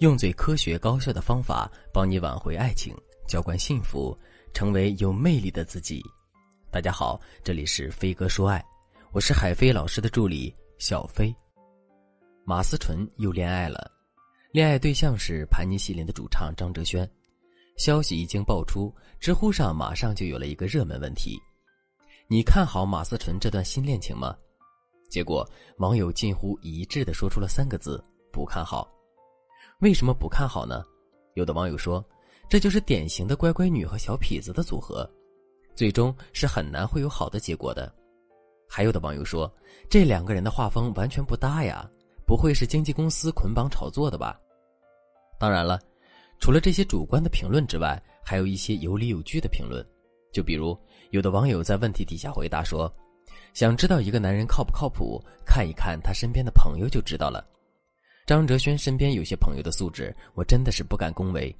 用最科学高效的方法帮你挽回爱情，浇灌幸福，成为有魅力的自己。大家好，这里是飞哥说爱，我是海飞老师的助理小飞。马思纯又恋爱了，恋爱对象是盘尼西林的主唱张哲轩。消息一经爆出，知乎上马上就有了一个热门问题：你看好马思纯这段新恋情吗？结果，网友近乎一致的说出了三个字：不看好。为什么不看好呢？有的网友说，这就是典型的乖乖女和小痞子的组合，最终是很难会有好的结果的。还有的网友说，这两个人的画风完全不搭呀，不会是经纪公司捆绑炒作的吧？当然了，除了这些主观的评论之外，还有一些有理有据的评论，就比如有的网友在问题底下回答说。想知道一个男人靠不靠谱，看一看他身边的朋友就知道了。张哲轩身边有些朋友的素质，我真的是不敢恭维。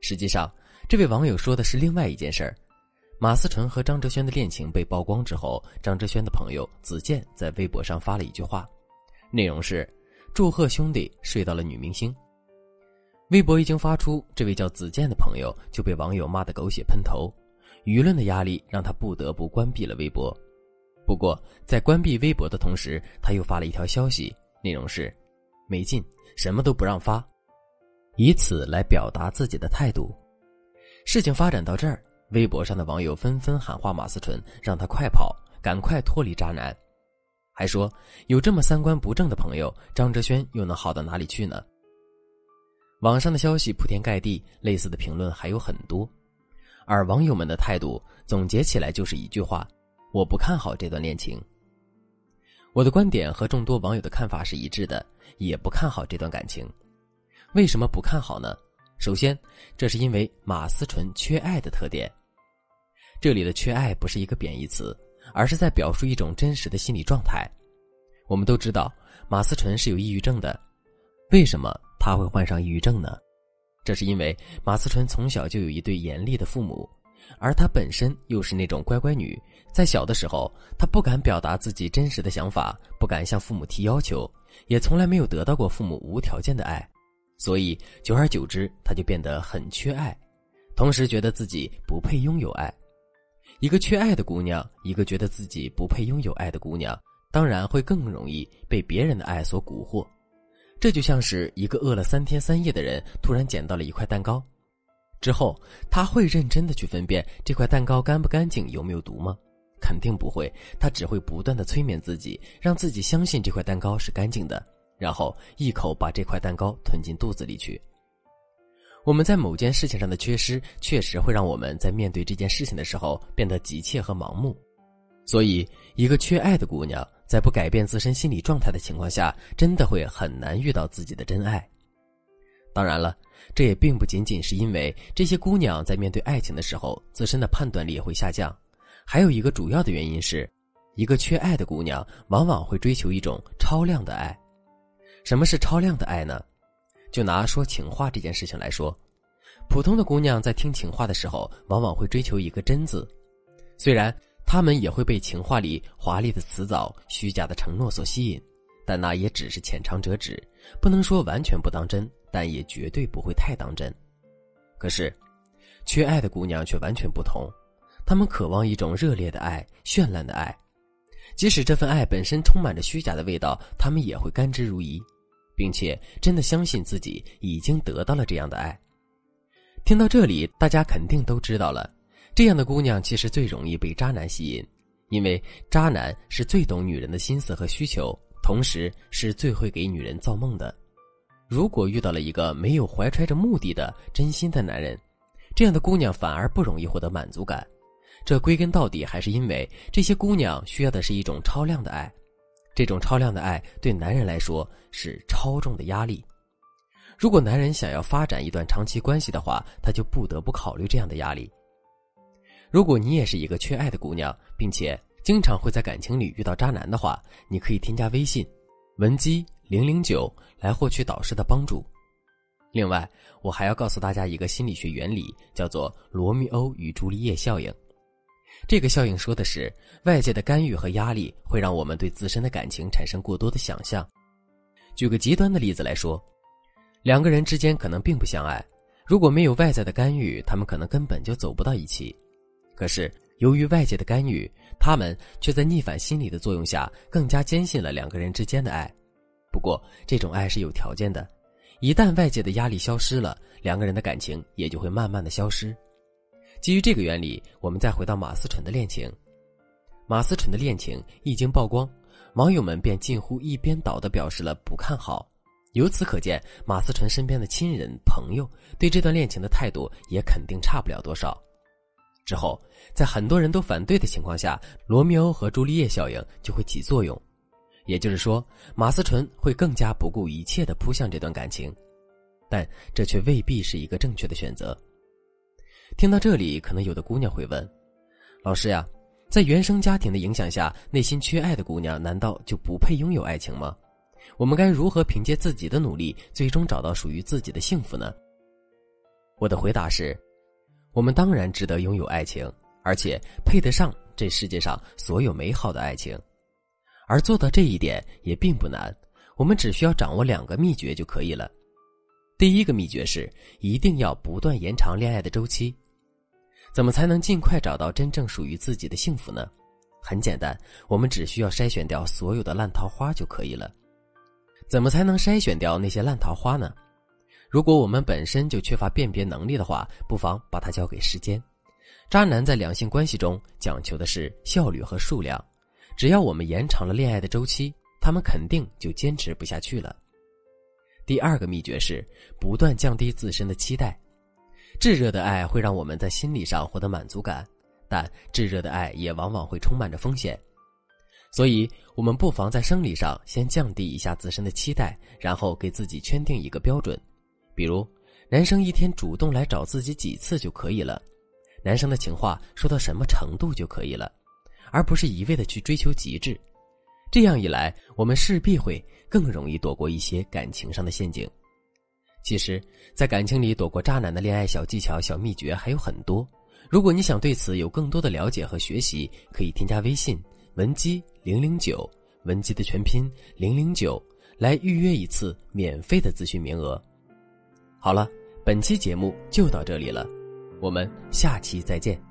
实际上，这位网友说的是另外一件事儿。马思纯和张哲轩的恋情被曝光之后，张哲轩的朋友子健在微博上发了一句话，内容是：“祝贺兄弟睡到了女明星。”微博一经发出，这位叫子健的朋友就被网友骂得狗血喷头，舆论的压力让他不得不关闭了微博。不过，在关闭微博的同时，他又发了一条消息，内容是：“没劲，什么都不让发。”以此来表达自己的态度。事情发展到这儿，微博上的网友纷纷喊话马思纯，让他快跑，赶快脱离渣男，还说有这么三观不正的朋友，张哲轩又能好到哪里去呢？网上的消息铺天盖地，类似的评论还有很多，而网友们的态度总结起来就是一句话。我不看好这段恋情。我的观点和众多网友的看法是一致的，也不看好这段感情。为什么不看好呢？首先，这是因为马思纯缺爱的特点。这里的“缺爱”不是一个贬义词，而是在表述一种真实的心理状态。我们都知道，马思纯是有抑郁症的。为什么他会患上抑郁症呢？这是因为马思纯从小就有一对严厉的父母。而她本身又是那种乖乖女，在小的时候，她不敢表达自己真实的想法，不敢向父母提要求，也从来没有得到过父母无条件的爱，所以久而久之，她就变得很缺爱，同时觉得自己不配拥有爱。一个缺爱的姑娘，一个觉得自己不配拥有爱的姑娘，当然会更容易被别人的爱所蛊惑。这就像是一个饿了三天三夜的人，突然捡到了一块蛋糕。之后，他会认真的去分辨这块蛋糕干不干净，有没有毒吗？肯定不会，他只会不断的催眠自己，让自己相信这块蛋糕是干净的，然后一口把这块蛋糕吞进肚子里去。我们在某件事情上的缺失，确实会让我们在面对这件事情的时候变得急切和盲目。所以，一个缺爱的姑娘，在不改变自身心理状态的情况下，真的会很难遇到自己的真爱。当然了，这也并不仅仅是因为这些姑娘在面对爱情的时候，自身的判断力也会下降，还有一个主要的原因是，一个缺爱的姑娘往往会追求一种超量的爱。什么是超量的爱呢？就拿说情话这件事情来说，普通的姑娘在听情话的时候，往往会追求一个真字，虽然她们也会被情话里华丽的辞藻、虚假的承诺所吸引，但那也只是浅尝辄止，不能说完全不当真。但也绝对不会太当真。可是，缺爱的姑娘却完全不同，她们渴望一种热烈的爱、绚烂的爱，即使这份爱本身充满着虚假的味道，她们也会甘之如饴，并且真的相信自己已经得到了这样的爱。听到这里，大家肯定都知道了，这样的姑娘其实最容易被渣男吸引，因为渣男是最懂女人的心思和需求，同时是最会给女人造梦的。如果遇到了一个没有怀揣着目的的真心的男人，这样的姑娘反而不容易获得满足感。这归根到底还是因为这些姑娘需要的是一种超量的爱，这种超量的爱对男人来说是超重的压力。如果男人想要发展一段长期关系的话，他就不得不考虑这样的压力。如果你也是一个缺爱的姑娘，并且经常会在感情里遇到渣男的话，你可以添加微信，文姬。零零九来获取导师的帮助。另外，我还要告诉大家一个心理学原理，叫做罗密欧与朱丽叶效应。这个效应说的是，外界的干预和压力会让我们对自身的感情产生过多的想象。举个极端的例子来说，两个人之间可能并不相爱，如果没有外在的干预，他们可能根本就走不到一起。可是由于外界的干预，他们却在逆反心理的作用下，更加坚信了两个人之间的爱。不过，这种爱是有条件的，一旦外界的压力消失了，两个人的感情也就会慢慢的消失。基于这个原理，我们再回到马思纯的恋情。马思纯的恋情一经曝光，网友们便近乎一边倒的表示了不看好。由此可见，马思纯身边的亲人朋友对这段恋情的态度也肯定差不了多少。之后，在很多人都反对的情况下，罗密欧和朱丽叶效应就会起作用，也就是说，马思纯会更加不顾一切的扑向这段感情，但这却未必是一个正确的选择。听到这里，可能有的姑娘会问：“老师呀，在原生家庭的影响下，内心缺爱的姑娘难道就不配拥有爱情吗？”我们该如何凭借自己的努力，最终找到属于自己的幸福呢？我的回答是：我们当然值得拥有爱情，而且配得上这世界上所有美好的爱情。而做到这一点也并不难，我们只需要掌握两个秘诀就可以了。第一个秘诀是一定要不断延长恋爱的周期。怎么才能尽快找到真正属于自己的幸福呢？很简单，我们只需要筛选掉所有的烂桃花就可以了。怎么才能筛选掉那些烂桃花呢？如果我们本身就缺乏辨别能力的话，不妨把它交给时间。渣男在两性关系中讲求的是效率和数量，只要我们延长了恋爱的周期，他们肯定就坚持不下去了。第二个秘诀是不断降低自身的期待。炙热的爱会让我们在心理上获得满足感，但炙热的爱也往往会充满着风险。所以，我们不妨在生理上先降低一下自身的期待，然后给自己圈定一个标准，比如，男生一天主动来找自己几次就可以了，男生的情话说到什么程度就可以了，而不是一味的去追求极致。这样一来，我们势必会更容易躲过一些感情上的陷阱。其实，在感情里躲过渣男的恋爱小技巧、小秘诀还有很多。如果你想对此有更多的了解和学习，可以添加微信。文姬零零九，文姬的全拼零零九，来预约一次免费的咨询名额。好了，本期节目就到这里了，我们下期再见。